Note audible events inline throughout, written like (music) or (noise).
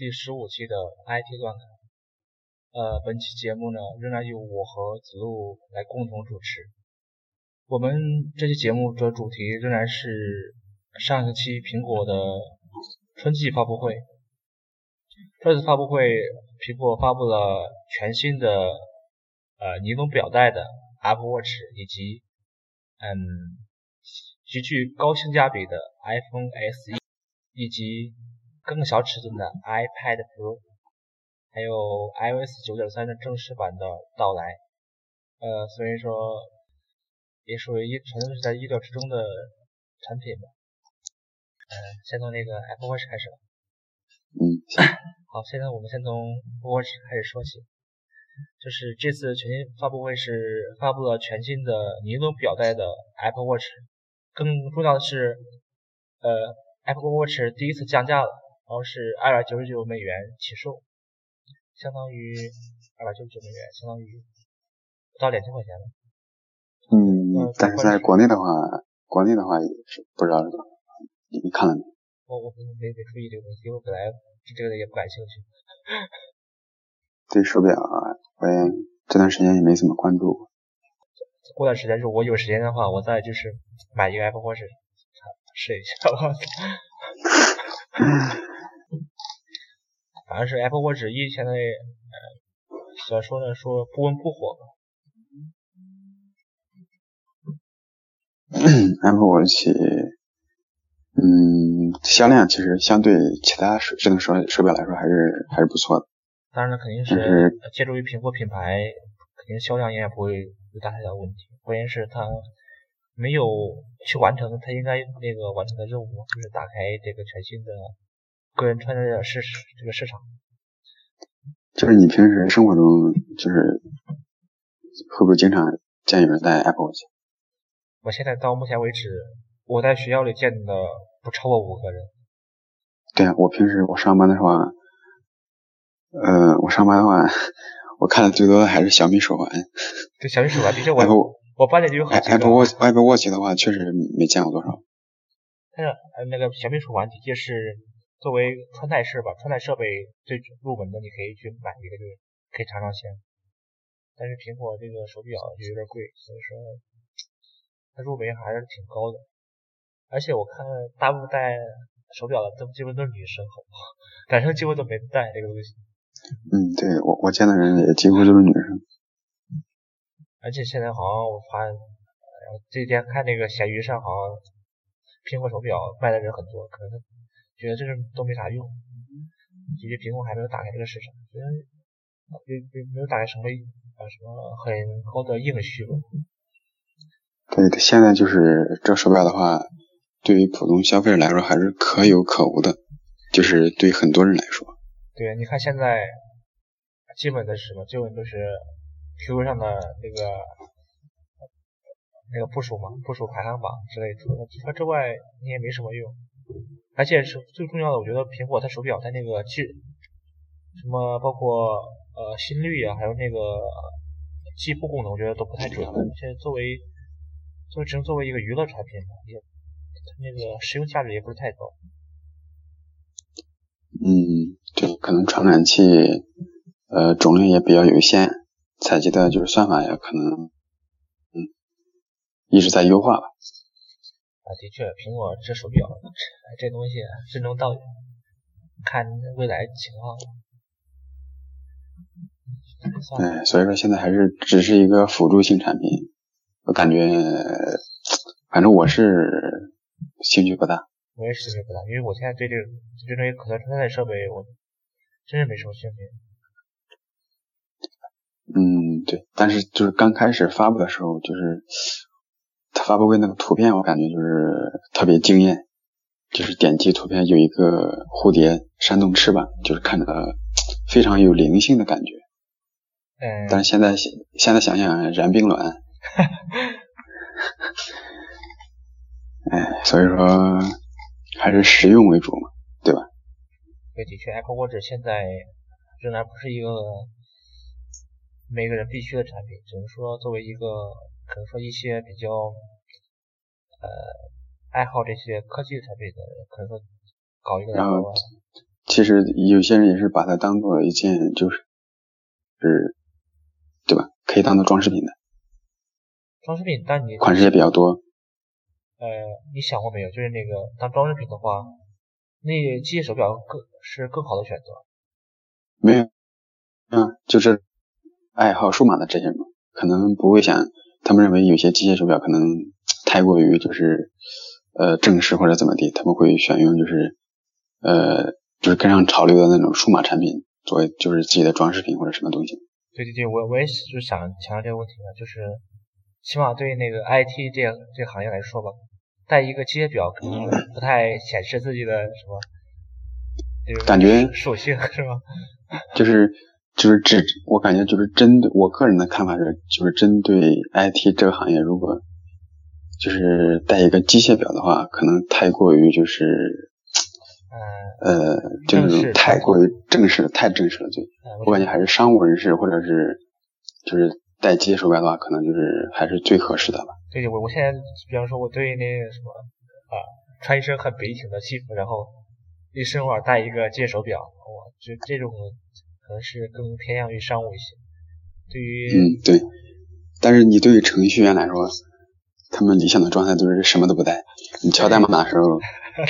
第十五期的 IT 乱侃。呃，本期节目呢，仍然由我和子路来共同主持。我们这期节目的主题仍然是上一期苹果的春季发布会。这次发布会，苹果发布了全新的呃尼龙表带的 Apple Watch，以及嗯极具高性价比的 iPhone SE，以及更小尺寸的 iPad Pro，还有 iOS 九点三的正式版的到来。呃，所以说也属于一全都是在意料之中的产品吧。嗯，先从那个 Apple Watch 开始吧。嗯。好，现在我们先从 Watch 开始说起，就是这次全新发布会是发布了全新的尼龙表带的 Apple Watch，更重要的是，呃，Apple Watch 第一次降价了，然后是二百九十九美元起售，相当于二百九十九美元，相当于不到两千块钱了。嗯，但是在国内的话，国内的话也是不知道是多少，你看了没？我我没没注意这个东西，因为我本来对。这个也不感兴趣。对手表啊，我也这段时间也没怎么关注。过段时间，如果我有时间的话，我再就是买一个 Apple Watch 试一下。我操！(laughs) 反正是 Apple Watch 一现在，呃，怎么说呢？说不温不火。Apple Watch。嗯，销量其实相对其他手智能手手表来说还是还是不错的。当然了，肯定是借助于苹果品牌，肯定销量应该不会有大太大问题。关键是它没有去完成它应该那个完成的任务，就是打开这个全新的个人穿戴的市这个市场。就是你平时生活中就是会不会经常见有人戴 Apple Watch？我现在到目前为止，我在学校里见的。不超过五个人。对啊，我平时我上班的话，呃，我上班的话，(laughs) 我看的最多的还是小米手环。对，小米手环，的确我我班里就有好几个。Apple Watch Apple Watch 的话，确实没见过多少。但是那个小米手环的确是作为穿戴式吧，穿戴设备最入门的，你可以去买一个，就是可以尝尝鲜。但是苹果这个手表就有点贵，所以说它入门还是挺高的。而且我看大部分戴手表的都基本都是女生，好不好？男生几乎都没戴这个东西。嗯，对我我见的人也几乎都是女生。而且现在好像我发现，这几天看那个闲鱼上好像苹果手表卖的人很多，可能觉得这个都没啥用，其实苹果还没有打开这个市场，觉得没没没有打开什么呃什么很高的硬需吧。对，现在就是这手表的话。对于普通消费者来说还是可有可无的，就是对很多人来说。对，你看现在基本的是什么？基本都是 QQ 上的那个那个部署嘛，部署排行榜之类的。除了之外，你也没什么用。而且是最重要的，我觉得苹果它手表它那个记什么，包括呃心率啊，还有那个计步功能，我觉得都不太准。而且作为作为只能作为一个娱乐产品吧，也。那个实用价值也不是太高。嗯，对，可能传感器呃种类也比较有限，采集的就是算法也可能嗯一直在优化吧。啊，的确，苹果这手表这东西任重道远，看未来情况。对，所以说现在还是只是一个辅助性产品，我感觉反正我是。兴趣不大，我也是兴趣不大，因为我现在对这个这种可穿戴设备，我真是没什么兴趣。嗯，对，但是就是刚开始发布的时候，就是他发布会那个图片，我感觉就是特别惊艳，就是点击图片有一个蝴蝶扇动翅膀，就是看着非常有灵性的感觉。嗯。但是现在现在想想，燃并卵。(laughs) 哎，所以说还是实用为主嘛，对吧？对，的确，Apple Watch 现在仍然不是一个每个人必须的产品，只能说作为一个可能说一些比较呃爱好这些科技产品的人，可能说搞一个。然后其实有些人也是把它当做一件就是是，对吧？可以当做装饰品的。装饰品，但你款式也比较多。呃，你想过没有？就是那个当装饰品的话，那机械手表更是更好的选择。没有，嗯，就是爱好数码的这些人，可能不会想，他们认为有些机械手表可能太过于就是呃正式或者怎么地，他们会选用就是呃就是跟上潮流的那种数码产品作为就是自己的装饰品或者什么东西。对对对，我我也是想强调这个问题呢，就是起码对那个 IT 这这个行业来说吧。带一个机械表可能不太显示自己的什么，感觉属性是吧？(laughs) 就是就是只我感觉就是针对我个人的看法是，就是针对 IT 这个行业，如果就是带一个机械表的话，可能太过于就是呃就是太过于正式，太正式了。就我感觉还是商务人士或者是就是带机械手表的话，可能就是还是最合适的吧。对，我我现在比方说，我对那个什么啊，穿一身很笔挺的西服，然后一身腕戴一个机械手表，我就这种可能是更偏向于商务一些。对于嗯对，但是你对于程序员来说，他们理想的状态都是什么都不带。你敲代码的时候，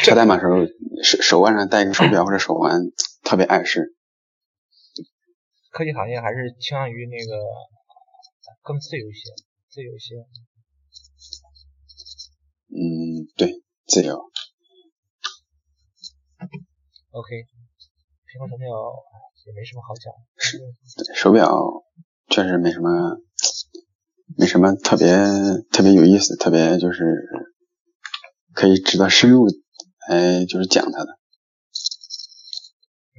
敲代码时候手手腕上戴一个手表或者手环，特别碍事。科技行业还是倾向于那个更自由一些，自由一些。嗯，对，自由。OK，苹果手表也没什么好讲。是，手表确实没什么，没什么特别特别有意思，特别就是可以值得深入来就是讲它的。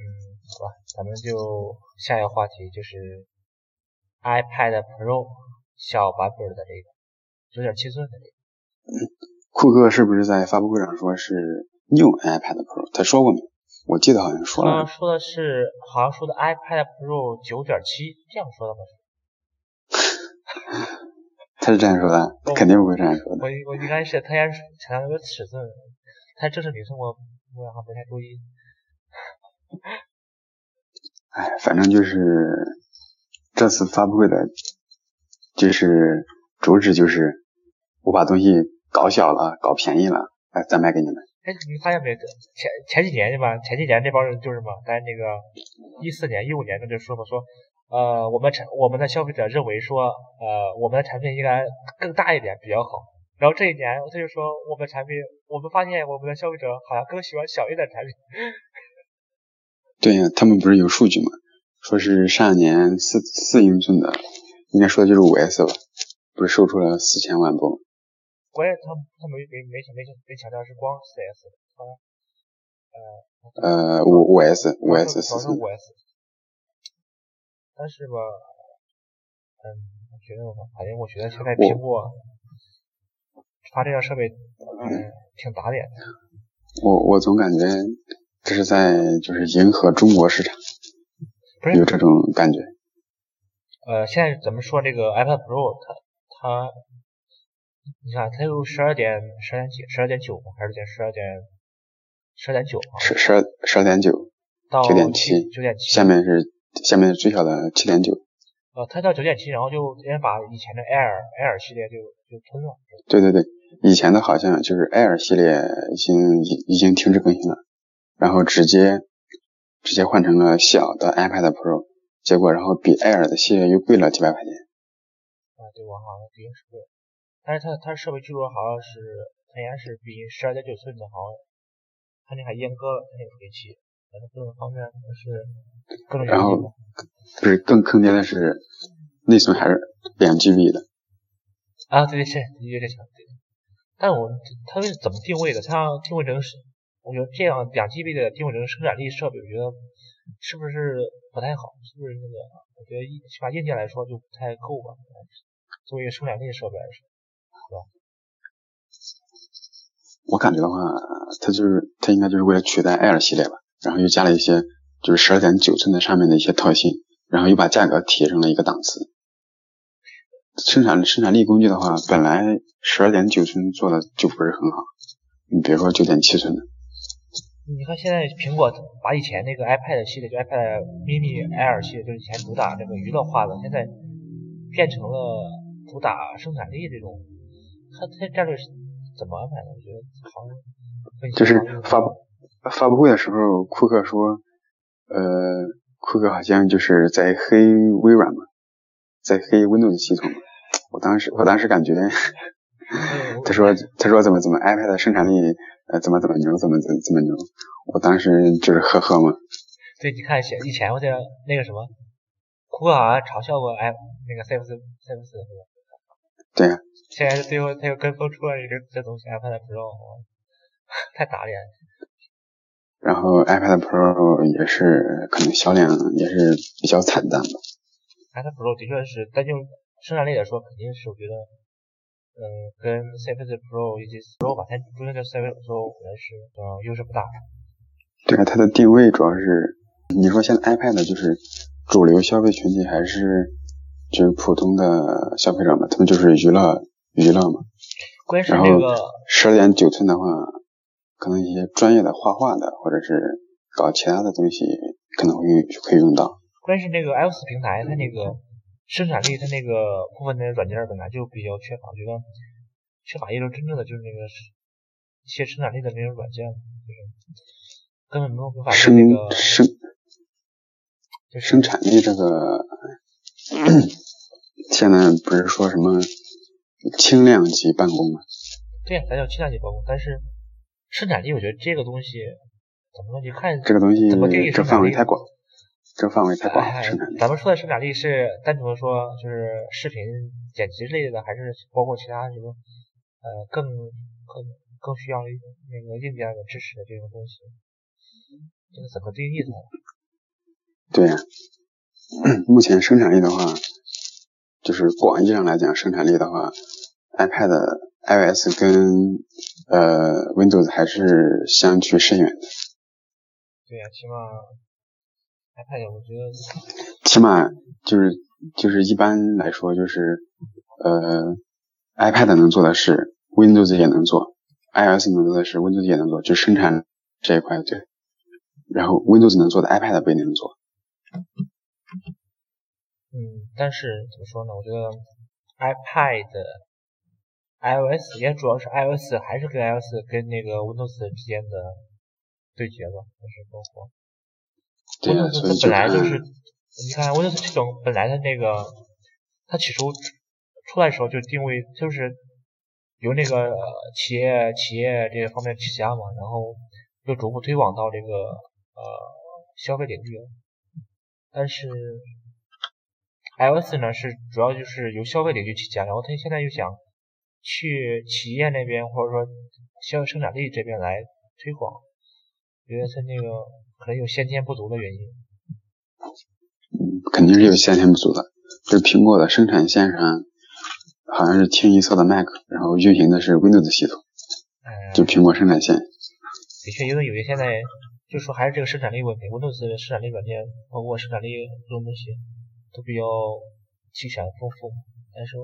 嗯，好吧，咱们就下一个话题就是 iPad Pro 小版本的这个九点七寸的这个。嗯。库克是不是在发布会上说是 New iPad Pro？他说过没？我记得好像说了。他说的是，好像说的 iPad Pro 九点七，这样说的吧？(laughs) 他是这样说的，肯定不会这样说的。我我应该是他也是强调那个尺寸，他正式名称我我好像没太注意。(laughs) 哎，反正就是这次发布会的，就是主旨就是我把东西。搞小了，搞便宜了，哎，再卖给你们。哎，你发现没？前前几年对吧？前几年那帮人就是嘛，在那个一四年、一五年的就说嘛，说呃，我们产我们的消费者认为说，呃，我们的产品应该更大一点比较好。然后这一年他就说，我们产品，我们发现我们的消费者好像更喜欢小一点产品。(laughs) 对呀，他们不是有数据吗？说是上一年四四英寸的，应该说的就是五 S 吧，不是售出了四千万部。关键他他没没没没没强调是光四 S 的，他呃呃五五 S 五 S 是五 S，但是吧，嗯，我觉得反正我觉得现在苹果发这样设备嗯挺打脸的。我我总感觉这是在就是迎合中国市场，不是有这种感觉。呃，现在咱们说这个 iPad Pro，它它。你看，它有十二点十二点几，十二点九吗？还是点十二点十二点九？十十二十二点九，九点七，九点七。下面是下面是最小的七点九。呃，它到九点七，然后就直接把以前的 Air Air 系列就就吞了。对对对，以前的好像就是 Air 系列已经已已经停止更新了，然后直接直接换成了小的 iPad Pro，结果然后比 Air 的系列又贵了几百块钱。啊，对，我好像是贵。但是它它设备据说好像是它应该是比十二点九寸的好像，它那还阉割了它那个处理器，反正各种方面都是更然后不是更坑爹的是内存还是两 GB 的啊，对对是有点强，对。但我它是怎么定位的？它定位成是，我觉得这样两 GB 的定位成生产力设备，我觉得是不是不太好？是不是那个？我觉得起码硬件来说就不太够吧？作为一个生产力设备来说。我感觉的话，它就是它应该就是为了取代 Air 系列吧，然后又加了一些就是十二点九寸的上面的一些特性，然后又把价格提升了一个档次。生产生产力工具的话，本来十二点九寸做的就不是很好，你别说九点七寸的。你看现在苹果把以前那个 iPad 系列，就 iPad mini Air 系列，就是以前主打这个娱乐化的，现在变成了主打生产力这种。他他战略是怎么安排的？我觉得好像就是发布发布会的时候，库克说，呃，库克好像就是在黑微软嘛，在黑 Windows 系统。我当时我当时感觉，(laughs) 他说他说怎么怎么 iPad 生产力呃怎么怎么牛怎么怎怎么牛，我当时就是呵呵嘛。对，你看以前以前我记得那个什么，库克好像嘲笑过 i 那个 Surface Surface？对呀。现在最后他又跟风出了一个这东西 iPad Pro，太打脸。然后 iPad Pro 也是可能销量也是比较惨淡吧。iPad Pro 的确是，但就生产力来说，肯定是我觉得，嗯，跟 Surface Pro 以及 Pro 吧，它中间的 Surface Pro 可能是嗯优势不大。对啊，它的定位主要是，你说现在 iPad 就是主流消费群体还是就是普通的消费者嘛？他们就是娱乐。娱乐嘛，关键是那个十二点九寸的话，可能一些专业的画画的，或者是搞其他的东西，可能会可以用到。关键是那个 iOS 平台，它那个生产力，它那个部分的软件本来就比较缺乏，我觉得缺乏一种真正的就是那个一些生产力的那种软件，就是根本没有办法生那个生生产力这个，(laughs) 现在不是说什么？轻量级办公嘛，对呀，咱叫轻量级办公。但是生产力，我觉得这个东西怎么说？你看这个东西怎么定义这范围太广，这范围太广。生产力，咱们说的生产力是单纯的说就是视频剪辑类的，还是包括其他什么呃更更更需要那个硬件的支持的这种东西？这个怎么定义的？对呀，(clears throat) 目前生产力的话。就是广义上来讲，生产力的话，iPad iOS 跟呃 Windows 还是相距甚远的。对呀，起码 iPad 我觉得，(laughs) 起码就是就是一般来说就是呃 iPad 能做的事，Windows 也能做；iOS 能做的事，Windows 也能做，就生产这一块对。然后 Windows 能做的，iPad 不一定能做。嗯，但是怎么说呢？我觉得 iPad、iOS 也主要是 iOS 还是跟 iOS 跟那个 Windows 之间的对决吧，就是包括 Windows 它本来就是，你看 Windows 系统本来的那个，它起初出来的时候就定位就是由那个企业企业这个方面起家嘛，然后又逐步推广到这个呃消费领域，但是。iOS 呢是主要就是由消费领域起家，然后他现在又想去企业那边或者说消费生产力这边来推广，觉得他那个可能有先天不足的原因。嗯，肯定是有先天不足的。就是苹果的生产线上好像是清一色的 Mac，然后运行的是 Windows 系统，就苹果生产线。的确，因为有些现在就说还是这个生产力问题，Windows 的生产力软件包括生产力这种东西。都比较齐全丰富，但是。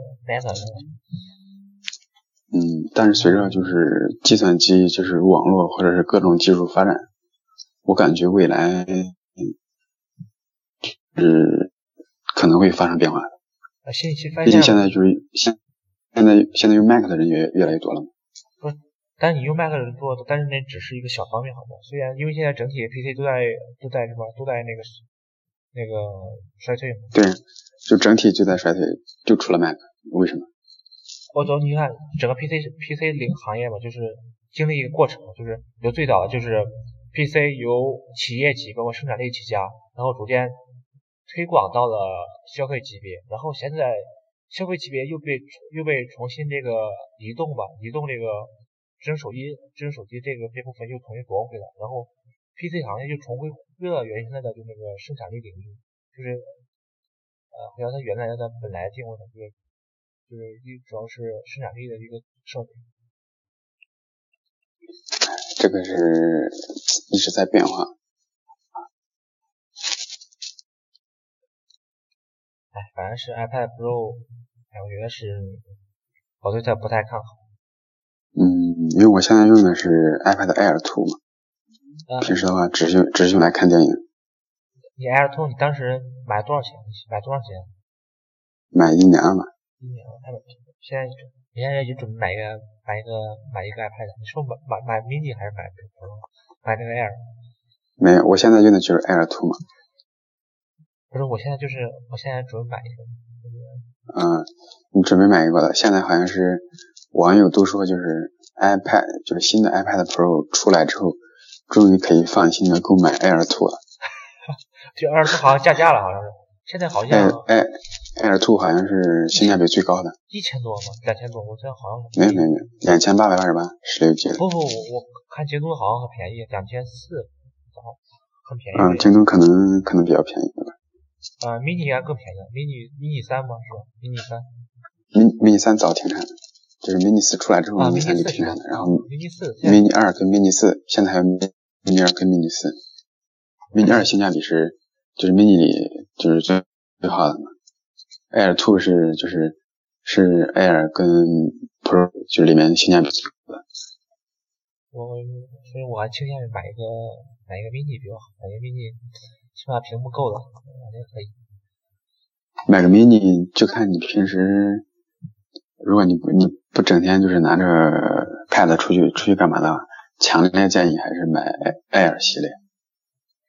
嗯，但是随着就是计算机就是网络或者是各种技术发展，我感觉未来是可能会发生变化的。啊，信息毕竟现在就是现现在现在用 Mac 的人越越来越多了嘛。不，但是你用 Mac 的人多，但是那只是一个小方面，好吗？虽然因为现在整体 PC 都在都在什么都在那个。那个衰退嘛？对，就整体就在衰退，就除了 Mac，为什么？或者你看整个 PC PC 领行业嘛，就是经历一个过程，就是由最早的就是 PC 由企业级包括生产力起家，然后逐渐推广到了消费级别，然后现在消费级别又被又被重新这个移动吧，移动这个智能手机智能手机这个这部分又重新夺回来，然后。PC 行业就重回归了原先的就那个生产力领域，就是呃，回到它原来的本来定位的，就是就是一主要是生产力的一个设备。这个是一直在变化。哎，反正是 iPad Pro，哎，我觉得是我对它不太看好。嗯，因为我现在用的是 iPad Air 2嘛。平时的话只是用只是用来看电影。你 AirTwo 你当时买多少钱？买多少钱？买一年了嘛。一年了，现在你现在就准备买一个买一个买一个 iPad，你说买买买 mini 还是买 Pro？买那个 Air？没有，我现在用的就是 AirTwo 嘛。不是，我现在就是我现在准备买一个。嗯，你准备买一个了？现在好像是网友都说，就是 iPad，就是新的 iPad Pro 出来之后，终于可以放心的购买 AirTwo 了。(laughs) 就 AirTwo 好像降价了，好像是。现在好像。哎，AirTwo 好像是性价比最高的。一千多吗？两千多？我这好像。没有没有没有，两千八百八十八，十六 G 的。不不，我我看京东好像很便宜，两千四，很便宜。嗯，京东可能可能比较便宜吧。啊，mini 应该更便宜，mini mini 三吗？是吧？mini 三，mini mini 三早停产了，就是 mini 四出来之后，mini 三就停产了。然后 mini 四，mini 二跟 mini 四，现在还有 mini 二跟 mini 四，mini 二性价比是就是 mini 里就是最最好的嘛。Air Two 是就是是 Air 跟 Pro 就是里面性价比最高的。我所以我还倾向于买一个买一个 mini 比较好，买一个 mini。起码屏幕够了，我觉得可以。买个 mini 就看你平时，如果你不你不整天就是拿着 pad 出去出去干嘛的话，强烈建议还是买 Air 系列。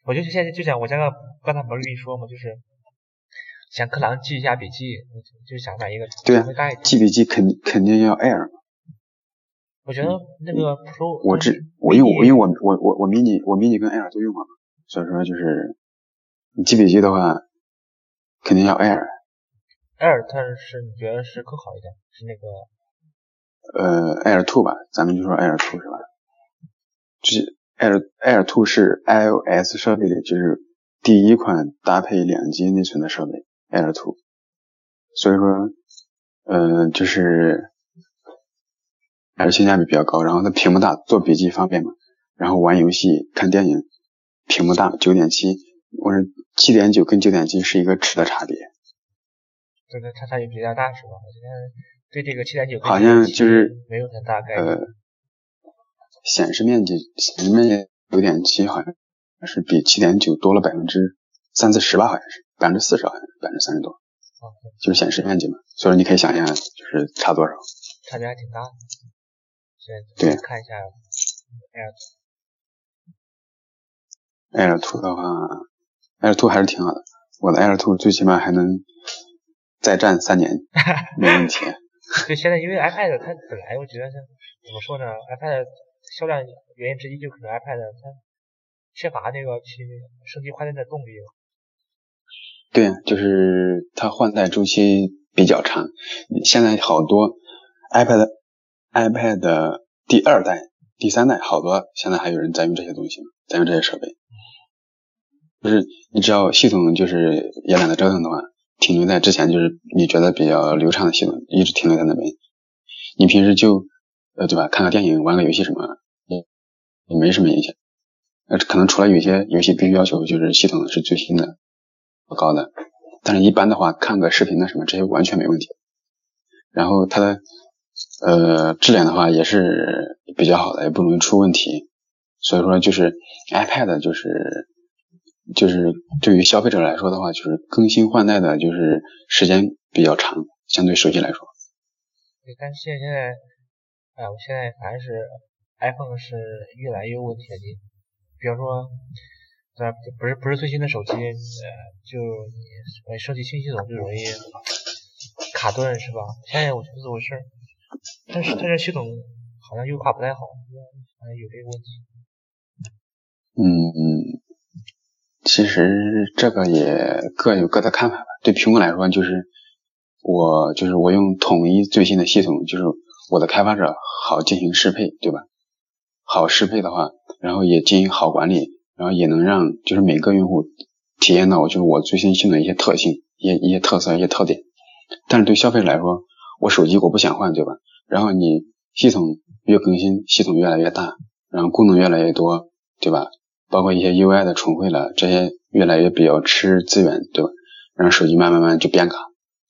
我就是现在就想，我刚刚刚才不是跟你说嘛，就是想课堂记一下笔记，就想买一个。对啊，记笔记肯肯定要 Air。我觉得那个 Pro，我这我因为我因为我我我我 mini 我 mini 跟 Air 都用了，所以说就是。你记笔记的话，肯定要 Air。Air 它是你觉得是更好一点，是那个呃 Air Two 吧，咱们就说 Air Two 是吧？就是 Air Air Two 是 iOS 设备里就是第一款搭配两 G 内存的设备 Air Two，所以说呃就是还是性价比比较高，然后它屏幕大，做笔记方便嘛，然后玩游戏看电影屏幕大，九点七。我是七点九跟九点七是一个尺的差别，这个差差距比较大是吧？我今天对这个七点九好像就是没有很大概显示面积显示面积九点七好像是比七点九多了百分之三四十吧，好像是百分之四十好像是百分之三十多。啊，就是显示面积嘛，所以说你可以想象就是差多少。差别还挺大的。对。看一下 Air。Air Two 的话。Air Two 还是挺好的，我的 Air Two 最起码还能再战三年，(laughs) 没问题。对，现在因为 iPad 它本来我觉得是怎么说呢？iPad 销量原因之一就可能 iPad 它缺乏那个去升级换代的动力。对，就是它换代周期比较长。现在好多 iPad iPad 第二代、第三代好多，现在还有人在用这些东西，在用这些设备。就是你只要系统就是也懒得折腾的话，停留在之前就是你觉得比较流畅的系统，一直停留在那边。你平时就呃对吧，看个电影、玩个游戏什么，也也没什么影响。呃，可能除了有些游戏必须要求就是系统是最新的、不高的，但是一般的话，看个视频的什么这些完全没问题。然后它的呃质量的话也是比较好的，也不容易出问题。所以说就是 iPad 就是。就是对于消费者来说的话，就是更新换代的，就是时间比较长，相对手机来说。对，但是现在，哎，我现在反正是 iPhone 是越来越问题了。比方说，这不是不是最新的手机，呃，就你升级新系统就容易卡顿，是吧？现在我觉得怎么回事？但是它这系统好像优化不太好，好像有这个问题。嗯嗯。其实这个也各有各的看法吧。对苹果来说，就是我就是我用统一最新的系统，就是我的开发者好进行适配，对吧？好适配的话，然后也进行好管理，然后也能让就是每个用户体验到就是我最新性的一些特性、一些一些特色、一些特点。但是对消费者来说，我手机我不想换，对吧？然后你系统越更新，系统越来越大，然后功能越来越多，对吧？包括一些 UI 的重绘了，这些越来越比较吃资源，对吧？然后手机慢慢慢就变卡，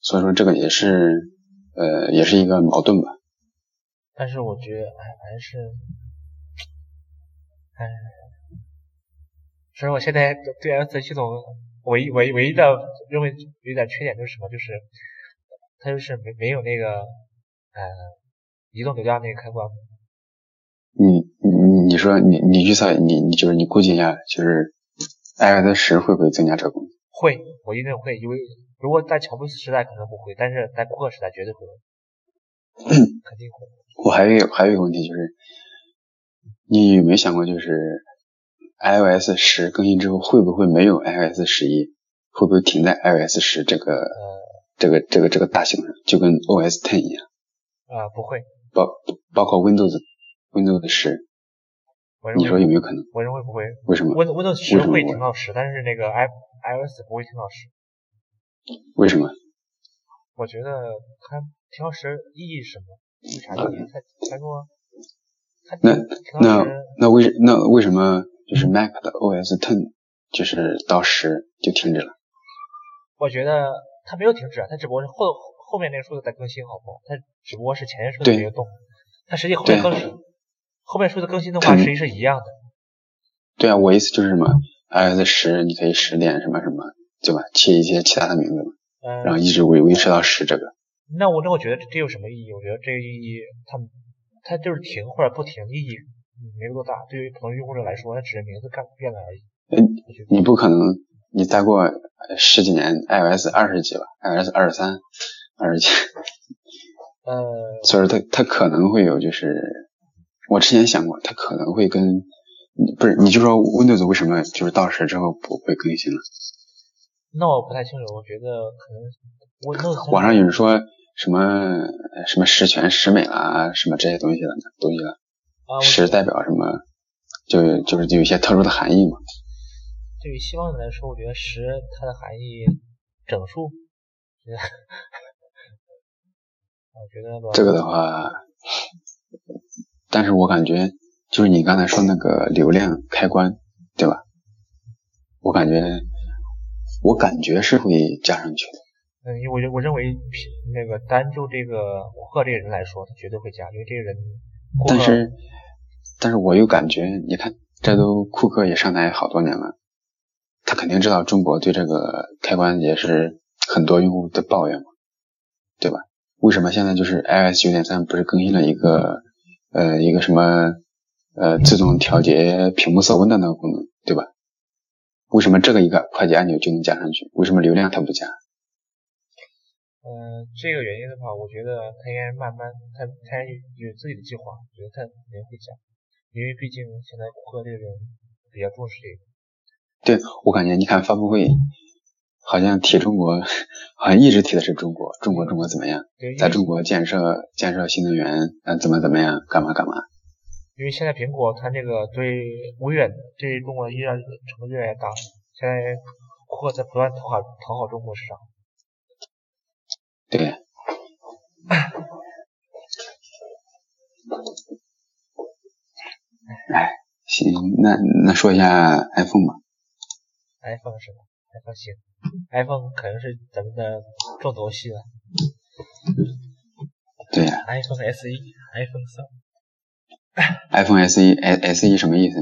所以说这个也是呃也是一个矛盾吧。但是我觉得哎还是哎所以我现在对 iOS 系统唯一唯唯一的认为有点缺点就是什么？就是它就是没没有那个呃移动流量那个开关。你你你说你你预测你你就是你估计一下，就是 iOS 十会不会增加这个功能？会，我一定会，因为如果在乔布斯时代可能不会，但是在库克时代绝对会，(clears throat) 肯定会。我还有还有一个问题就是，你有没有想过，就是 iOS 十更新之后会不会没有 iOS 十一？会不会停在 iOS 十这个这个这个这个大型上，就跟 OS Ten 一样？啊，不会。包包括 Windows Windows 十，你说有没有可能？我认为不会。为什么？Windows Windows 十会停到十，但是那个 i iOS 不会停到十。为什么？我觉得它停到十意义是什么？有啥意义？他他说，那那那为那为什么就是 Mac 的 OS Ten 就是到十就停止了？我觉得它没有停止啊，它只不过是后后面那个数字在更新，好不好？它只不过是前面数字没有动，它实际后面更新，后面数字更新的话实际是一样的。对啊，我意思就是什么，iOS 十你可以十点什么什么，对吧？切一些其他的名字嘛，然后一直维维持到十这个。那我那我觉得这有什么意义？我觉得这个意义，它它就是停或者不停，意义没有多大。对于普通用户者来说，它只是名字改变了而已。嗯，你不可能，你再过十几年，iOS 二十几吧，iOS 二十三、二十几，(laughs) 呃，所以说它它可能会有，就是我之前想过，它可能会跟，不是，你就说 Windows 为什么就是到时之后不会更新了？那我不太清楚，我觉得可能网上有人说。什么什么十全十美啦，什么这些东西的东西了，十代表什么，就就是有一些特殊的含义嘛。对于西方人来说，我觉得十它的含义整数，(laughs) 我觉得这个的话，但是我感觉就是你刚才说那个流量开关，对吧？我感觉我感觉是会加上去的。嗯，因为我我认为那个单就这个库克这个人来说，他绝对会加，因为这个人。但是，但是我又感觉，你看，这都库克也上台好多年了，他肯定知道中国对这个开关也是很多用户的抱怨嘛，对吧？为什么现在就是 iOS 九点三不是更新了一个呃一个什么呃自动调节屏幕色温的那个功能，对吧？为什么这个一个快捷按钮就能加上去？为什么流量它不加？嗯，这个原因的话，我觉得他应该慢慢，他他有自己的计划，我觉得他肯定会讲，因为毕竟现在库克这个人比较重视这个。对，我感觉你看发布会，好像提中国，好像一直提的是中国，中国中国怎么样，在中国建设建设新能源，嗯，怎么怎么样，干嘛干嘛。因为现在苹果它这个对微软对中国依然程度越来越大，现在库克在不断讨好讨好中国市场。对，哎，行，那那说一下 iPhone 吧。iPhone 是吧？iPhone 行，iPhone 可能是咱们的重头戏了。对呀。iPhone SE，iPhone 三。iPhone SE，S SE 什么意思？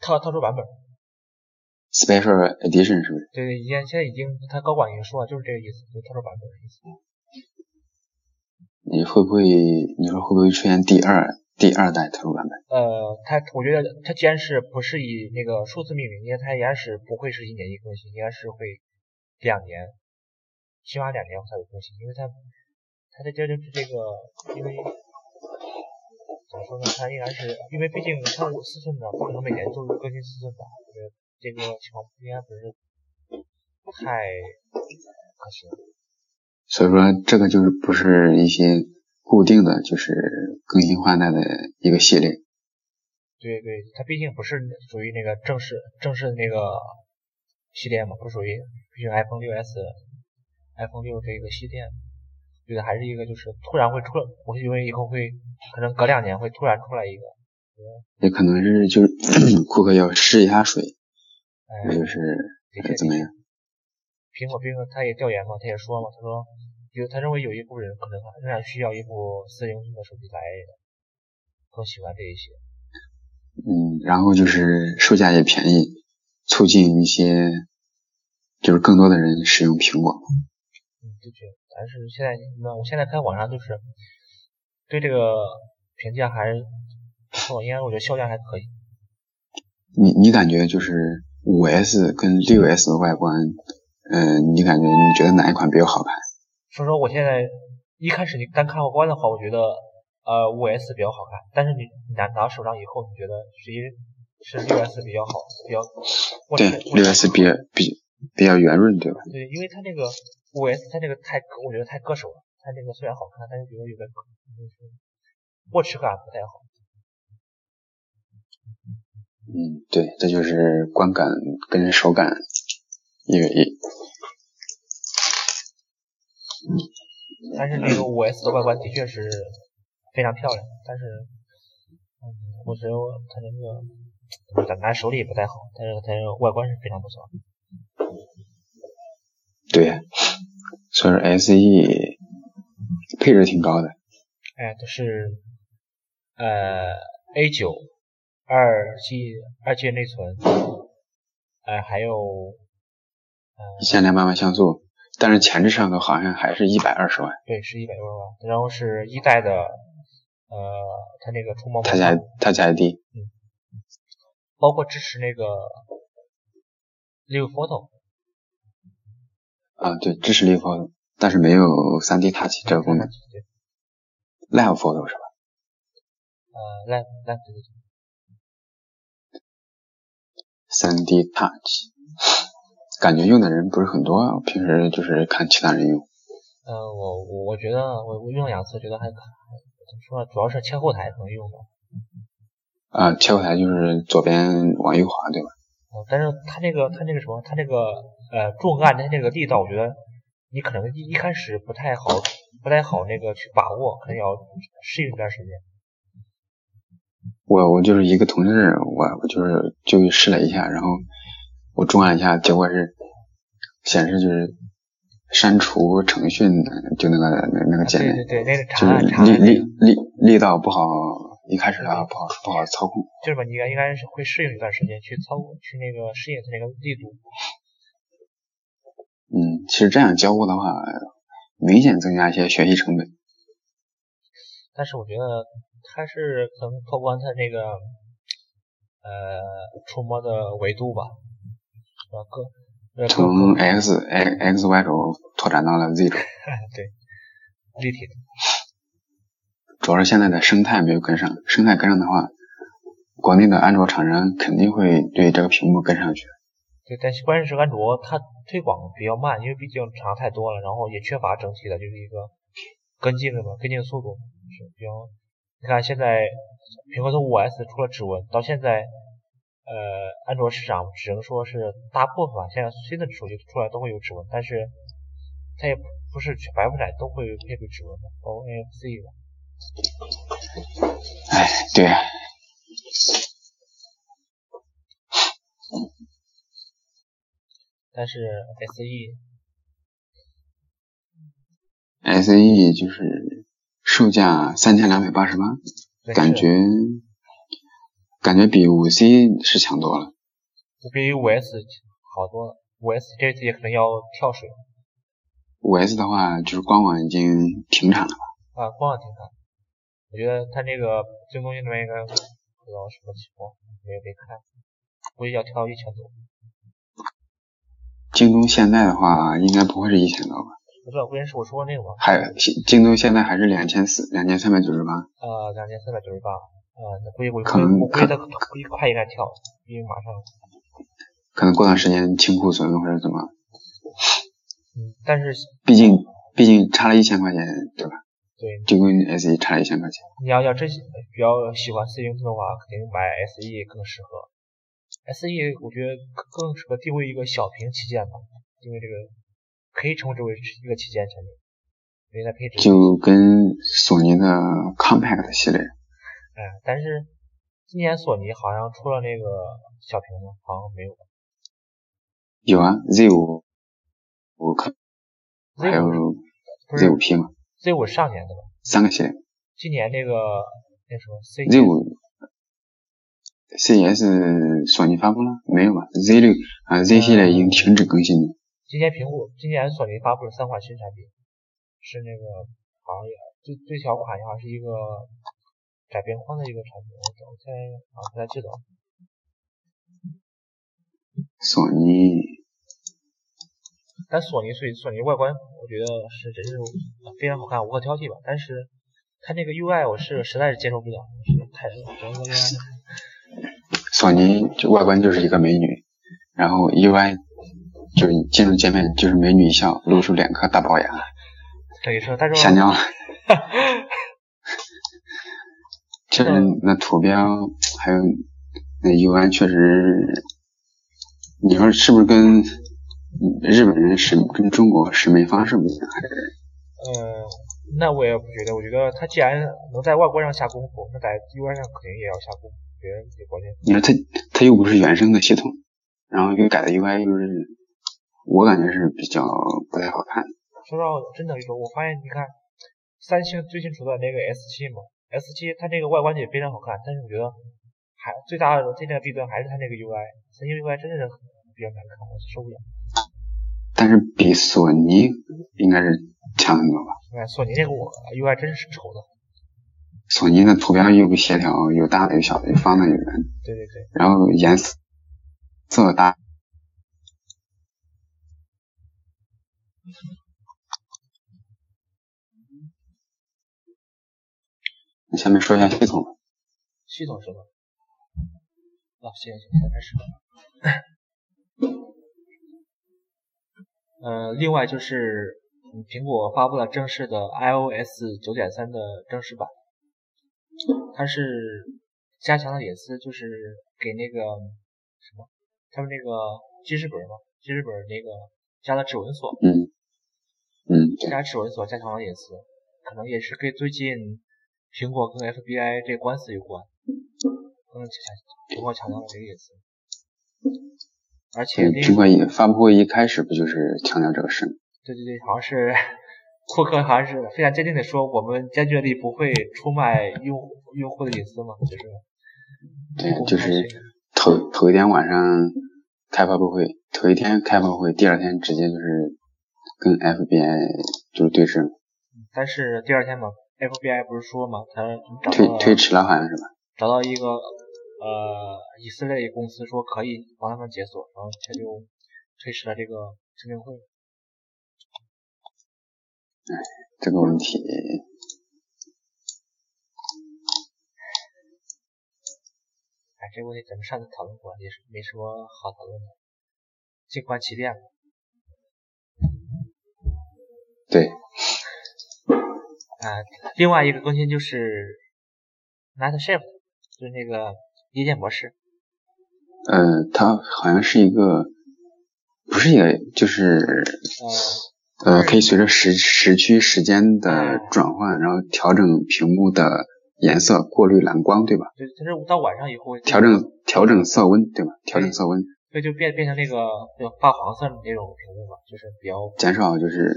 套特殊版本。Special Edition 是不是？对对，现现在已经他高管已经说了，就是这个意思，就特殊版本的意思。你会不会？你说会不会出现第二第二代特殊版本？呃，它我觉得它既然是不是以那个数字命名，因为它应该是不会是一年一更新，应该是会两年，起码两年才会更新，因为它它的这就是这个，因为怎么说呢？它应该是因为毕竟它五四寸的，不可能每年都更新四寸吧？我觉得。这个情况应该不是太可惜了，所以说这个就是不是一些固定的就是更新换代的一个系列。对对，它毕竟不是属于那个正式正式的那个系列嘛，不属于毕竟 iPhone 6s、iPhone 6这个系列，觉得还是一个就是突然会出，我以为以后会可能隔两年会突然出来一个。也可能是就是 (clears throat) 库克要试一下水。那就是怎么样？苹果苹果他也调研嘛，他也说嘛，他说有他认为有一部分人可能仍然需要一部四英寸的手机来更喜欢这一些。嗯，然后就是售价也便宜，促进一些就是更多的人使用苹果。嗯，的确，但是现在那我现在看网上就是对这个评价还是不错，应该我觉得销量还可以。你你感觉就是五 S 跟六 S 的外观，嗯，你感觉你觉得哪一款比较好看？所以说我现在一开始你单看外观的话，我觉得呃五 S 比较好看，但是你拿拿到手上以后，你觉得实际是六 S 比较好，比较对六 S 比比比较圆润，对吧？对，因为它那个五 S 它这个太我觉得太硌手了，它这个虽然好看，但是比如有个就是握持感不太好。嗯，对，这就是观感跟手感一个一。但是那个五 S 的外观的确是非常漂亮，但是，嗯，我觉得它那个拿拿手里也不太好，但是它外观是非常不错。对，所以说 SE 配置挺高的。哎，都是呃 A 九。二 G 二 G 内存，呃，还有一千两百万像素，但是前置摄像头好像还是一百二十万，对，是一百二十万，然后是一代的，呃，它那个触摸，它加它加 ID，嗯，包括支持那个 Live Photo，啊，对，支持 Live Photo，但是没有 3D Touch 这个功能，对，Live Photo 是吧？呃，Live Live 对对对。三 D Touch，感觉用的人不是很多，平时就是看其他人用。呃，我我我觉得我我用了两次，觉得还可怎么说，主要是切后台可能用的。啊，切后台就是左边往右滑，对吧？哦，但是它那个它那个什么，它那个呃重按它那个力道，我觉得你可能一一开始不太好，不太好那个去把握，可能要适应一段时间。我我就是一个同事，我我就是就试了一下，然后我重按一下，结果是显示就是删除程序，就那个那那个界面，对对对，那个长按力力力力道不好，一开始的话不好不好操控。就是吧，你应该应该是会适应一段时间去操去那个适应它那个力度。嗯，其实这样交互的话，明显增加一些学习成本。但是我觉得。还是可能拓宽它那个呃触摸的维度吧，从 X X X Y 轴拓展到了 Z 轴，(laughs) 对，立体的。主要是现在的生态没有跟上，生态跟上的话，国内的安卓厂商肯定会对这个屏幕跟上去。对，但是关键是安卓它推广比较慢，因为毕竟厂商太多了，然后也缺乏整体的就是一个跟进的嘛，跟进速度是比较。你看，现在苹果从五 S 出了指纹，到现在，呃，安卓市场只能说是大部分，现在新的手机出来都会有指纹，但是它也不是百分百都会配备指纹的，包括 NFC 的。哎，对。但是 SE，SE 就是。售价三千两百八十八，感觉感觉比五 C 是强多了，比五 S 好多了。五 S 这次也可能要跳水。五 S 的话，就是官网已经停产了吧？啊，官网停产。我觉得它那个京东那边应该不知道什么情况，没有没看，估计要跳到一千多。京东现在的话，应该不会是一千多吧？不知道，关键是我说那个吗？还京东现在还是两千四，两千三百九十八。呃，两千三百九十八。呃，那估计我可能可能估计快应该跳，因为马上。可能过段时间清库存或者怎么。嗯，但是。毕竟毕竟差了一千块钱，对吧？对。就跟 SE 差了一千块钱。你要要真比较喜欢四英寸的话，肯定买 SE 更适合。SE 我觉得更适合定位一个小屏旗舰吧，因为这个。可以称之为是一个旗舰产品，因为它配置就跟索尼的 Compact 系列。哎，但是今年索尼好像出了那个小屏吗？好像没有吧。有啊，Z 五五可还有 Z 五 P 吗？Z 五上年的吧？三个系列。今年那个那什么 Z 五 CES 索尼发布了没有吧？Z 六啊 Z 系列已经停止更新了。今年苹果今年索尼发布了三款新产品，是那个好像最最小款好像是一个窄边框的一个产品，我我现在啊不太记得。索尼，但索尼所以索尼外观我觉得是真是非常好看，无可挑剔吧。但是它那个 UI 我是实在是接受不了，实在太整个 UI。索尼就外观就是一个美女，然后 UI 就是进入界面就是美女一笑，露出两颗大龅牙。等于说，但是吓尿了。确实，那图标还有那 UI 确实，你说是不是跟日本人审跟中国审美方式不一样？还是？嗯，那我也不觉得。我觉得他既然能在外观上下功夫，那在 UI 上肯定也要下功夫。觉得这关键。你说他他又不是原生的系统，然后又改的 UI 又是，我感觉是比较不太好看。说到真的说，我发现你看三星最新出的那个 S7 嘛，S7 它那个外观也非常好看，但是我觉得还最大的最大的弊端还是它那个 UI，三星 UI 真的是比较难看，我受不了。但是比索尼应该是强很多吧？哎，索尼那个我 UI 真是丑的。索尼的图标又不协调，有大的有小的，有方的有圆。对对对。然后颜色色大。那下面说一下系统。系统是吧？啊，行行，现在开始。(laughs) 呃，另外就是，苹果发布了正式的 iOS 九点三的正式版。它是加强了隐私，就是给那个什么，他们那个记事本嘛，记事本那个加了指纹锁，嗯嗯，加指纹锁加强了隐私，可能也是跟最近苹果跟 FBI 这官司有关，嗯，强苹果强调了这个隐私，而且苹果也发布会一开始不就是强调这个事？对对对，好像是。(laughs) 库克好像是非常坚定的说：“我们坚决地不会出卖用用户的隐私嘛，就是对，就是头头一天晚上开发布会，头一天开发布会，第二天直接就是跟 FBI 就是对峙。但是第二天嘛，FBI 不是说嘛，他推推迟了好像是吧？找到一个呃以色列公司说可以帮他们解锁，然后他就推迟了这个听证会。”哎，这个问题，哎，这个问题咱们上次讨论过，也是没什么好讨论的，静观其变吧。对。啊，另外一个更新就是 Night Shift，就是那个夜间模式。呃，它好像是一个，不是一个，就是。呃。呃，可以随着时时区时间的转换，然后调整屏幕的颜色，过滤蓝光，对吧？对，它是到晚上以后调整调整色温，对吧？调整色温，对，就变变成那个就发黄色的那种屏幕嘛，就是比较减少就是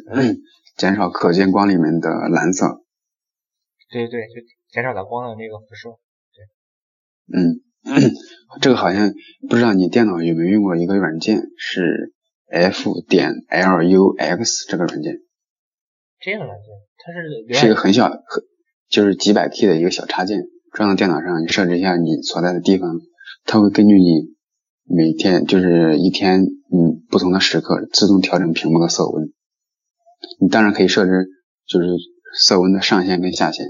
减少可见光里面的蓝色。对对，就减少蓝光的那个辐射。对。嗯，(coughs) 这个好像不知道你电脑有没有用过一个软件是。F 点 Lux 这个软件，这个软件它是是一个很小，很就是几百 K 的一个小插件，装到电脑上，你设置一下你所在的地方，它会根据你每天就是一天嗯不同的时刻自动调整屏幕的色温。你当然可以设置就是色温的上限跟下限。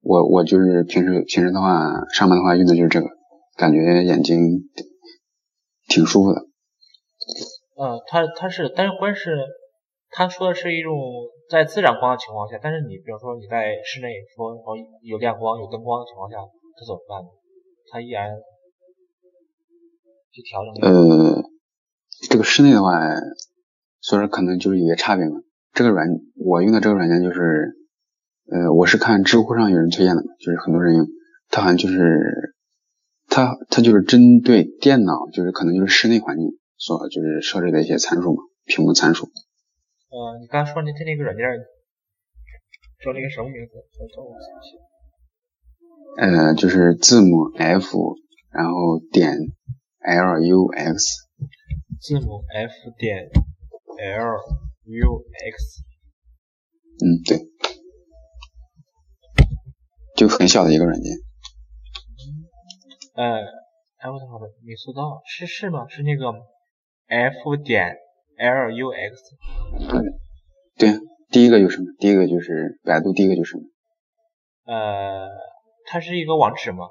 我我就是平时平时的话上班的话用的就是这个，感觉眼睛挺舒服的。呃，它它是，但是关键是，他说的是一种在自然光的情况下，但是你比如说你在室内说说有亮光有灯光的情况下，这怎么办呢？它依然去调整。呃，这个室内的话，所以说可能就是有些差别嘛。这个软我用的这个软件就是，呃，我是看知乎上有人推荐的，就是很多人用，它好像就是它它就是针对电脑，就是可能就是室内环境。所就是设置的一些参数嘛，屏幕参数。呃，你刚才说的它那个软件叫那个什么名字？呃，就是字母 F，然后点 L U X，字母 F 点 L U X，嗯，对，就很小的一个软件。呃，哎，我操，没搜到，是是吗？是那个 F 点 L U X。对对，第一个就是什么？第一个就是百度，第一个就是什么？呃，它是一个网址吗？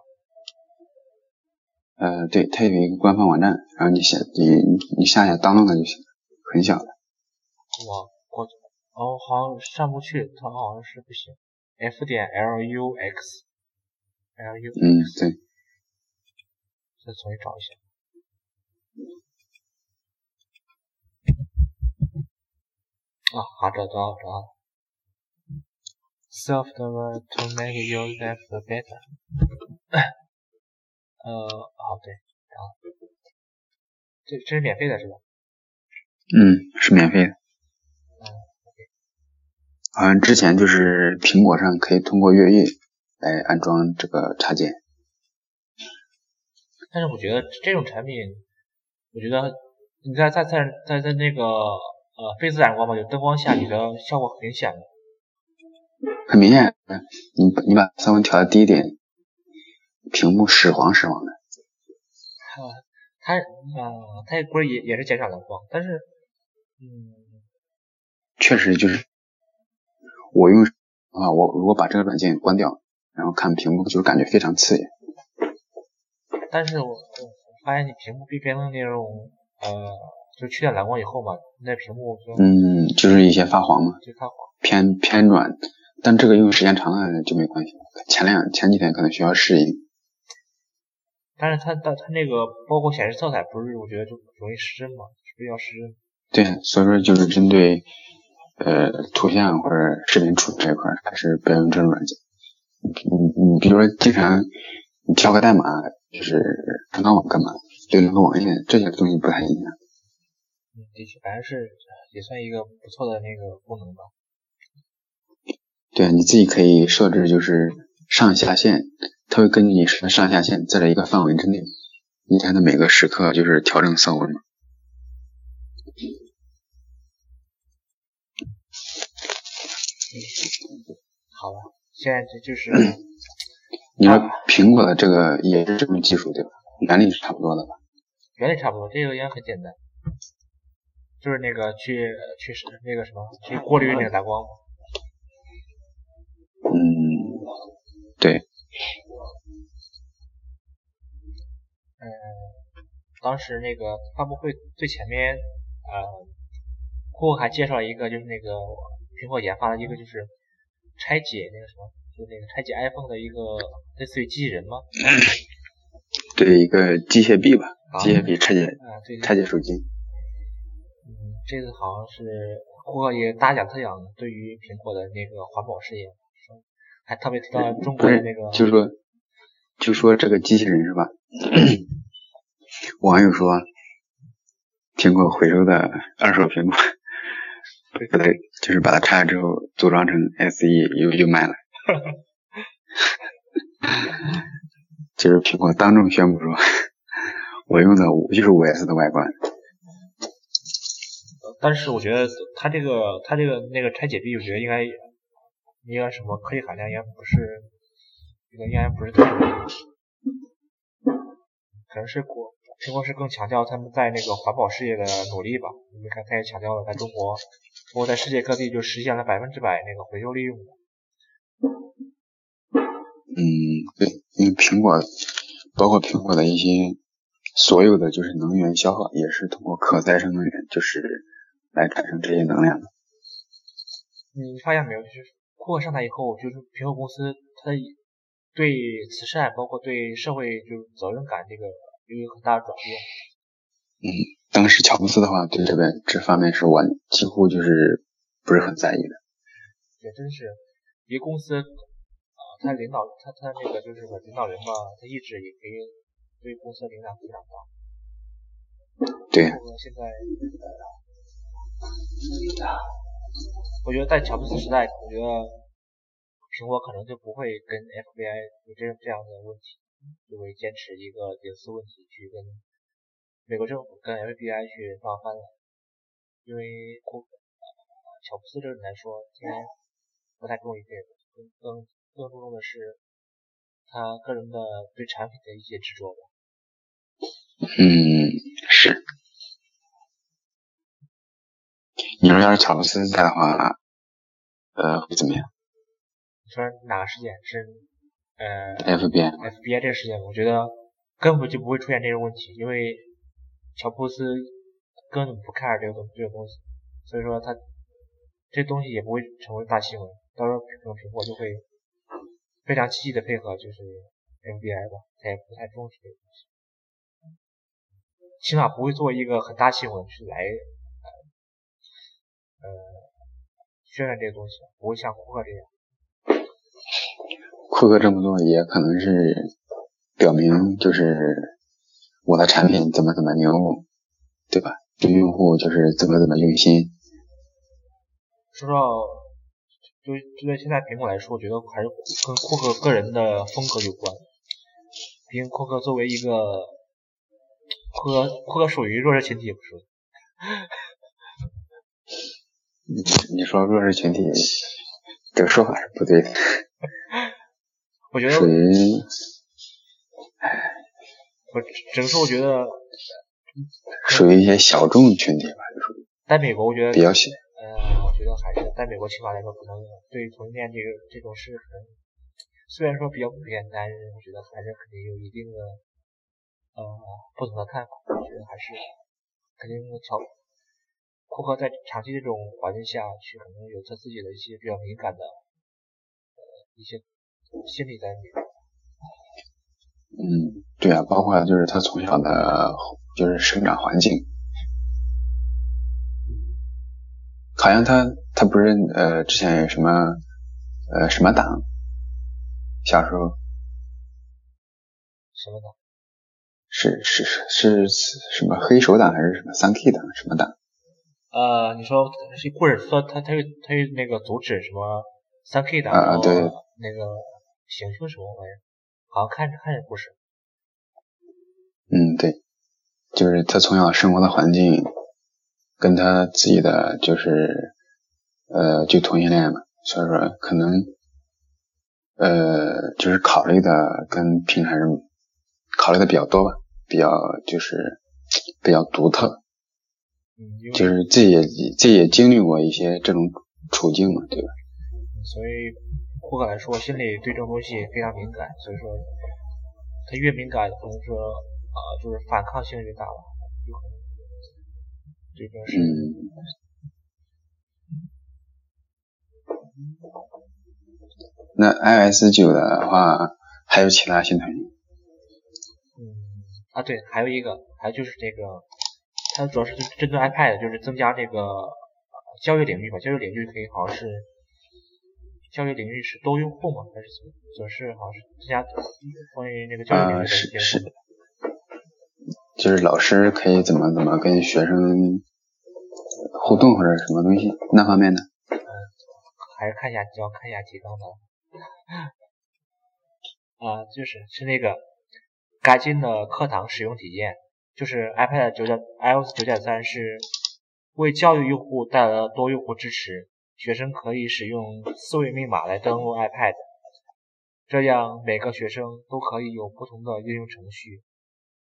呃，对，它有一个官方网站，然后你下你你你下下 download 就行，很小的。我我哦，好像上不去，它好像是不行。F 点 L U X，L U 嗯，对。再重新找一下。啊，好，找到找到。Software to make your life better。呃，哦对，然后这这是免费的是吧？嗯，是免费的。嗯。好像之前就是苹果上可以通过越狱来安装这个插件。但是我觉得这种产品，我觉得你在在在在在那个呃非自然光嘛，就灯光下，你的效果很明显的。很明显，你你把色温调的低一点。屏幕屎黄屎黄的，它啊，它不是也也是减少蓝光，但是，嗯，确实就是我用啊，我如果把这个软件关掉，然后看屏幕，就是感觉非常刺眼。但是我我发现你屏幕变变成那种呃，就去掉蓝光以后嘛，那屏幕就嗯，就是一些发黄嘛，就发黄，偏偏软，但这个用时间长了就没关系。前两前几天可能需要适应。但是它它它那个包括显示色彩不是，我觉得就容易失真嘛，是比较失真。对，所以说就是针对呃图像或者视频处理这一块，还是不要用这种软件。你你你比如说经常你敲个代码，就是上个网干嘛，浏览个网页，这些东西不太一样。嗯，的确，反正是也算一个不错的那个功能吧。对，你自己可以设置就是上下限。它会根据你的上下限，在这一个范围之内，一天的每个时刻就是调整色温嘛。好了，现在这就是。(clears throat) 你说苹果的这个也是这种技术对吧？原理是差不多的吧？原理差不多，这个也很简单，就是那个去去那个什么去过滤那个蓝光。对。嗯，当时那个发布会最前面，呃，库克还介绍了一个，就是那个苹果研发的一个，就是拆解那个什么，就那个拆解 iPhone 的一个类似于机器人吗？(clears throat) 对，一个机械臂吧，机械臂拆解，啊，对，拆解手机。嗯，这个好像是库克也大讲特讲对于苹果的那个环保事业，还特别提到中国的那个，就是说，就说这个机器人是吧？网友说，苹果回收的二手苹果，给它就是把它拆了之后组装成 SE 又又卖了，就是苹果当众宣布说，我用的五就是五 S 的外观。但是我觉得它这个它这个那个拆解币，我觉得应该应该什么科技含量也不是，这个应该不是特别。可能是国苹果是更强调他们在那个环保事业的努力吧。因为看，他也强调了在中国，中国在世界各地就实现了百分之百那个回收利用。嗯，对，因为苹果包括苹果的一些所有的就是能源消耗也是通过可再生能源就是来产生这些能量的。你发现没有？就是库克上台以后，就是苹果公司它对慈善，包括对社会就是责任感这个。有一个很大的转变。嗯，当时乔布斯的话对这边这方面是完几乎就是不是很在意的。也真是，一个公司啊，他领导他他那个就是领导人嘛，他意志也可以对公司的影响非常大。对。现在，我觉得在乔布斯时代，我觉得苹果可能就不会跟 FBI 有这这样的问题。就会坚持一个隐私问题去跟美国政府跟 FBI 去闹翻了，因为库乔布斯这个人来说，今天不太重于这个，更更更注重的是他个人的对产品的一些执着吧。嗯，你说要是乔布斯在的话，呃，会怎么样？你说哪个事件是？呃，FBI，FBI 这个事件，我觉得根本就不会出现这个问题，因为乔布斯根本不 care 这个东这个东西，所以说他这东西也不会成为大新闻。到时候可能苹果就会非常积极的配合，就是 FBI 吧，他也不太重视这个东西，起码不会做一个很大新闻去来呃渲染这个东西，不会像库克这样。库克这么做也可能是表明，就是我的产品怎么怎么牛，对吧？对用户就是怎么怎么用心。说到就就对现在苹果来说，我觉得还是跟库克个人的风格有关。毕竟库克作为一个库克库克属于弱势群体，不是？你你说弱势群体这个说法是不对的。(laughs) 我觉得属于，我只能说我觉得属于一些小众群体吧，就属于。在美国，我觉得比较小。嗯，我觉得还是在美国起码来说，可能对同性恋这个这种事，虽然说比较普遍，但是我觉得还是肯定有一定的呃不同的看法。我觉得还是肯定乔库克在长期这种环境下去，可能有他自己的一些比较敏感的呃一些。心理在里面。嗯，对啊，包括就是他从小的，就是生长环境，好像他他不是呃之前有什么呃什么党，小时候什么党？是是是是什么黑手党还是什么三 K 党什么党？呃，你说是或者说他他又他又那个阻止什么三 K 党？啊对，那个。行凶什么玩意儿？好像看着看着故事。嗯，对，就是他从小生活的环境，跟他自己的就是呃就同性恋嘛，所以说可能呃就是考虑的跟平常人考虑的比较多吧，比较就是比较独特，就是自己也自己也经历过一些这种处境嘛，对吧？所以。顾客来说，心里对这种东西非常敏感，所以说他越敏感，可能说啊，就是反抗性越大吧，有可能这件事。那 iOS 九的话，还有其他新特性？嗯，啊对，还有一个，还有就是这个，它主要是针对 iPad，就是增加这个教育领域吧，教育领域可以好像是。教育领域是多用户吗？还是总是好像是增加关于那个教育领域的一些？是是，就是老师可以怎么怎么跟学生互动或者什么东西那方面的？嗯，还是看一下，就要看一下提纲的。(laughs) 啊，就是是那个改进的课堂使用体验，就是 iPad 九点 iOS 九点三是为教育用户带来了多用户支持。学生可以使用四位密码来登录 iPad，这样每个学生都可以有不同的应用程序、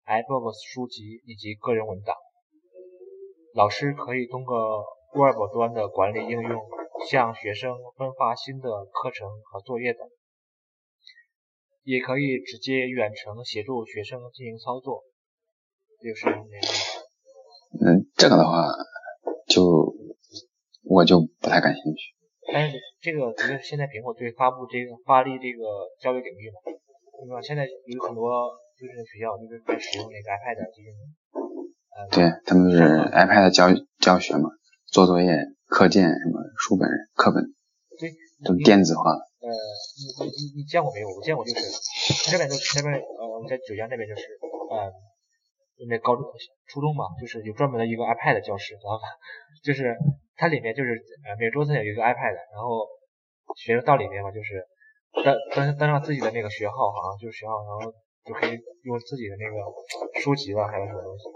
iBooks 书籍以及个人文档。老师可以通过 Web 端的管理应用向学生分发新的课程和作业等，也可以直接远程协助学生进行操作。就是那个，嗯，这个的话就。我就不太感兴趣。但是这个，因为现在苹果对发布这个发力这个教育领域嘛，对吧？现在有很多就是学校就是在使用那个 iPad 进行，呃，对他们就是 iPad 教教学嘛，做作业、课件什么书本、课本，对，都电子化了。呃，你你你你见过没有？我见过，就是这边就这边呃，我们在九江这边就是，呃，那高中、初中嘛，就是有专门的一个 iPad 教室，知道吧？就是。它里面就是呃每周三有一个 iPad，然后学生到里面嘛，就是登登登上自己的那个学号，好像就是学号，然后就可以用自己的那个书籍吧，还有什么东西，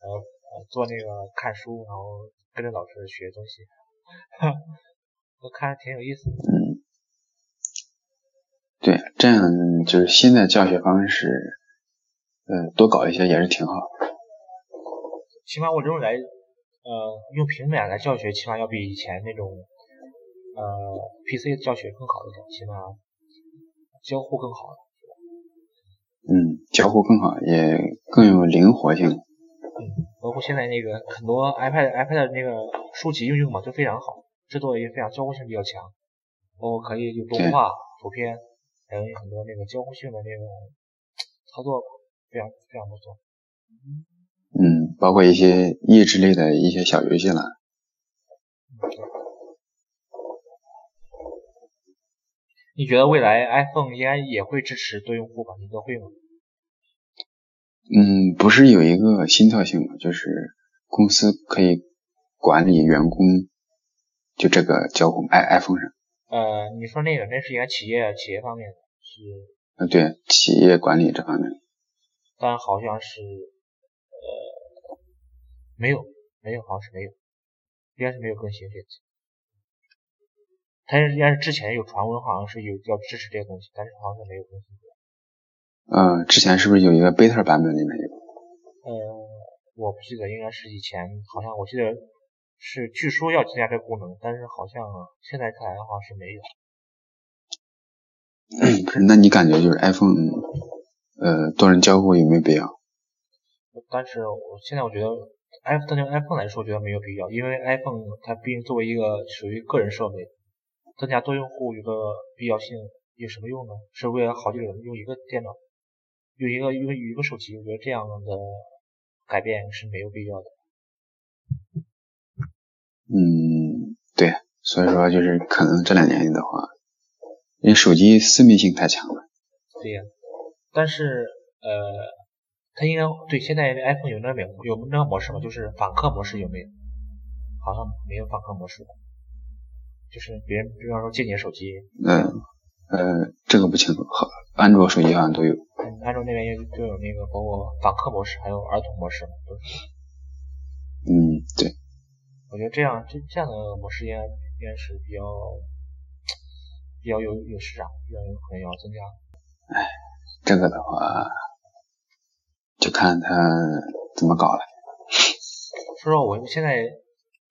然后呃做那个看书，然后跟着老师学东西，我看着挺有意思的。对，这样就是新的教学方式，呃，多搞一些也是挺好。起码我这种来，呃，用平板来教学，起码要比以前那种，呃，PC 教学更好一点，起码交互更好。嗯，交互更好，也更有灵活性。嗯，包括现在那个很多 iPad iPad 那个书籍应用嘛，都非常好，制作也非常交互性比较强，包括可以有动画、图片，还有很多那个交互性的那种操作，非常非常不错。嗯，包括一些益智类的一些小游戏了。你觉得未来 iPhone 应该也会支持多用户吧？你觉得会吗？嗯，不是有一个新特性吗？就是公司可以管理员工，就这个交互 i iPhone 上。呃，你说那个那是应该企业企业方面的，是。呃，对，企业管理这方面。但好像是呃没有没有，好像是没有，应该是没有更新这次。它应该是之前有传闻，好像是有要支持这个东西，但是好像是没有更新。嗯，之前是不是有一个 beta 版本里面有？呃，我不记得，应该是以前好像我记得是据说要增加这个功能，但是好像现在看来的话是没有。不是，那你感觉就是 iPhone 呃多人交互有没有必要？但是我现在我觉得 iPhone 对 iPhone 来说，我觉得没有必要，因为 iPhone 它毕竟作为一个属于个人设备。增加多用户有个必要性有什么用呢？是为了好几个人用一个电脑，用一个用一个手机，我觉得这样的改变是没有必要的。嗯，对，所以说就是可能这两年的话，因为手机私密性太强了。对呀，但是呃，它应该对现在 iPhone 有那个有那个模式吗？就是访客模式有没有？好像没有访客模式。就是别人，比方说借你手机，嗯，呃，这个不清楚，好，安卓手机好像都有。嗯，安卓那边也都有那个，包括访客模式，还有儿童模式，都是。嗯，对。我觉得这样，这这样的模式应该应该是比较比较有有市场，比较有可能要增加。哎，这个的话，就看他怎么搞了。说实话，我现在。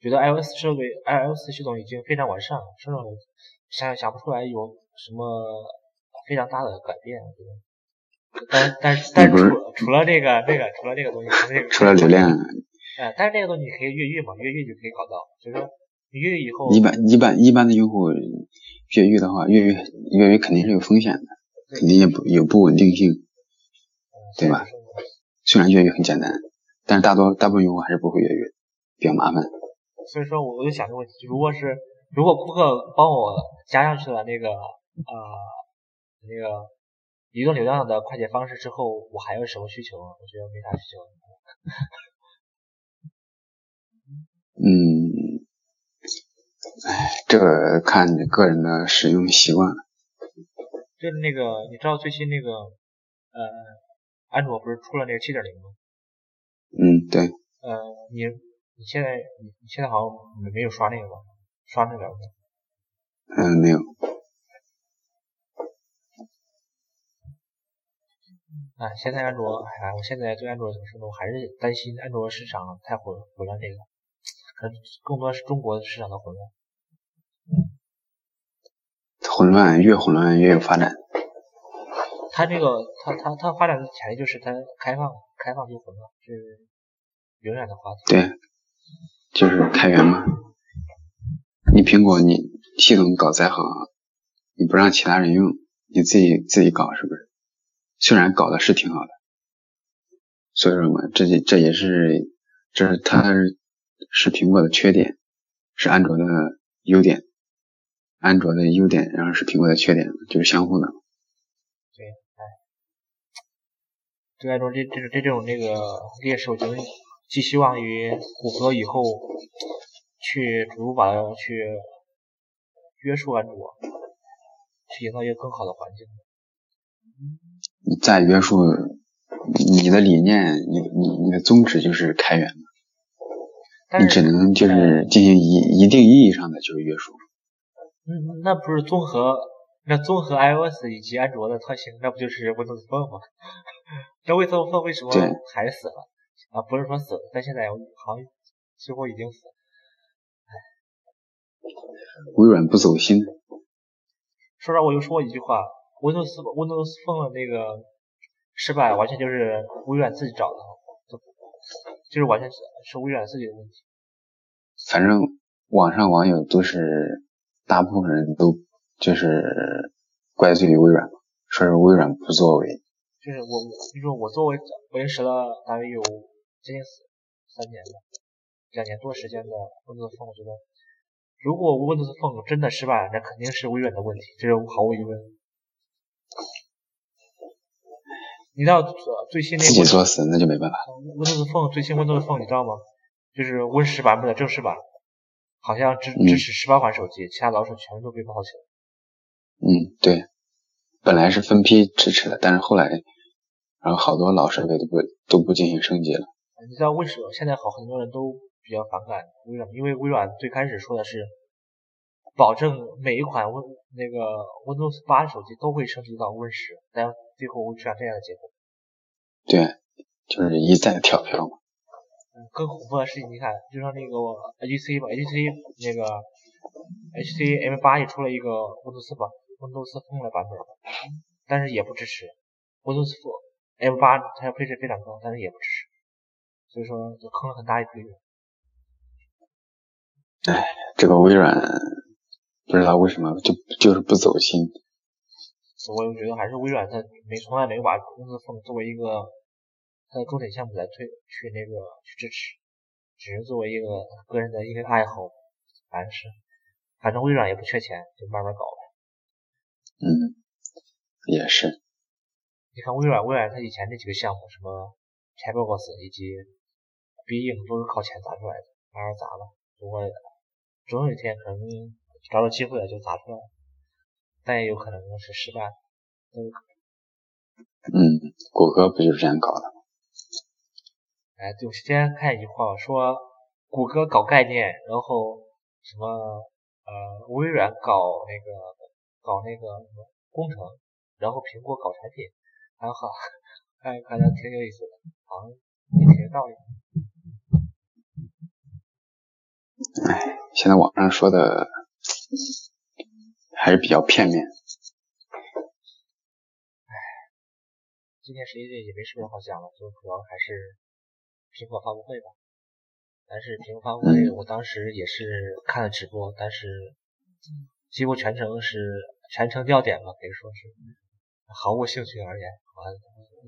觉得 iOS 设备，iOS 系统已经非常完善了，甚至想想不出来有什么非常大的改变。我觉得，但但但除除了这个这个除了这个东西，除了流量，哎，但是这个东西你可以越狱嘛，越狱就可以搞到。所以说，越狱以后，一般一般一般的用户越狱的话，越狱越狱肯定是有风险的，肯定也不有不稳定性，对吧？虽然越狱很简单，但是大多大部分用户还是不会越狱，比较麻烦。所以说，我我就想这个问题，如果是如果顾客帮我加上去了那个呃那个移动流量的快捷方式之后，我还有什么需求？我觉得没啥需求。嗯，哎，这个看你个人的使用习惯。就是那个，你知道最新那个呃安卓不是出了那个七点零吗？嗯，对。呃，你。你现在你你现在好像没没有刷那个吧？刷那个？嗯，没有。啊，现在安卓，哎，我现在对安卓怎么说呢？我还是担心安卓市场太混混乱，这个可能更多是中国市场的混乱。混乱越混乱越有发展。它这个，它它它发展的潜力就是它开放，开放就混乱，是永远的话题。对。就是开源嘛，你苹果你系统搞再好，你不让其他人用，你自己自己搞是不是？虽然搞的是挺好的，所以说嘛，这这也是这是它是苹果的缺点，是安卓的优点，安卓的优点，然后是苹果的缺点，就是相互的。对，哎，对安卓这这这这种那个劣势，我觉得。寄希望于谷歌以后去逐步把它去约束安卓，去营造一个更好的环境。再约束你的理念，你你你的宗旨就是开源嘛，你只能就是进行一一定意义上的就是约束。嗯，那不是综合那综合 iOS 以及安卓的特性，那不就是 Windows Phone 吗？那 Windows Phone 为什么还死了？啊，不是说死了，但现在好像几乎已经死了。微软不走心。说实话，我就说一句话，Windows Windows Phone 的那个失败完全就是微软自己找的，就是完全是是微软自己的问题。反正网上网友都是大部分人都就是怪罪于微软，说是微软不作为。就是我，我你说我作为 Win 十了大约有接近三年了，两年多时间的 Windows Phone，我觉得。如果 Windows Phone 真的失败了，那肯定是微软的问题，这是毫无疑问。你知道最新那自己作死那就没办法。Windows Phone 最新 Windows Phone 你知道吗？就是 Win 十版本的正式版，好像支支持十八款手机，其他老手全都被抛弃了。嗯，对，本来是分批支持的，但是后来，然后好多老设备都不都不进行升级了。你知道为什么现在好很多人都？比较反感微软，因为微软最开始说的是保证每一款 Win 那个 Windows 八手机都会升级到 Win 十，但最后会出现这样的结果。对，就是一再跳票嘛。嗯，更恐怖的事情，你看，就像那个 HTC 吧，HTC 那个 HTC M 八也出了一个 Windows 吧 Windows Phone 的版本，但是也不支持 Windows M 八，它配置非常高，但是也不支持，所以说就坑了很大一批人。哎，这个微软不知道为什么就就是不走心。我觉得还是微软它没从来没有把公司风作为一个它的重点项目来推去那个去支持，只是作为一个个人的一个爱好。反正是，反正微软也不缺钱，就慢慢搞呗。嗯，也是。你看微软，微软它以前那几个项目，什么 Chatbox 以及 Bing 都是靠钱砸出来的，慢慢砸吧，不过。总有一天可能找到机会了就砸出来，但也有可能是失败。嗯，谷歌不就是这样搞的吗？哎，对，我今天看一句话说，谷歌搞概念，然后什么呃，微软搞那个搞那个什么工程，然后苹果搞产品，还好，哎，感觉挺有意思的，好像也挺有道理。哎，现在网上说的还是比较片面。哎，今天实际上也没什么好讲了，就主要还是苹果发布会吧。但是苹果发布会，我当时也是看了直播，但是几乎全程是全程掉点吧，可以说是毫无兴趣而言。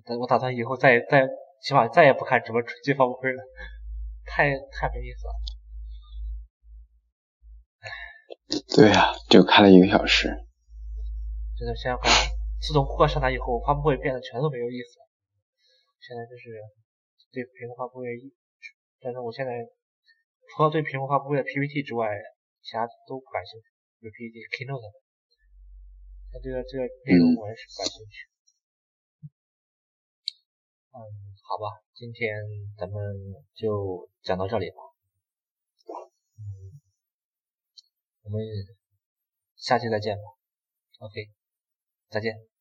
我我打算以后再再起码再也不看直播机发布会了，太太没意思了。对呀，就看了一个小时。真的，现在感觉自从库克上台以后，发布会变得全都没有意思了。现在就是对屏幕发布会，但是我现在除了对屏幕发布会的 PPT 之外，其他都不感兴趣。有 PPT、Keynote，那这个这个内容我也是不感兴趣。嗯，好吧，今天咱们就讲到这里吧。嗯我们下期再见吧，OK，再见。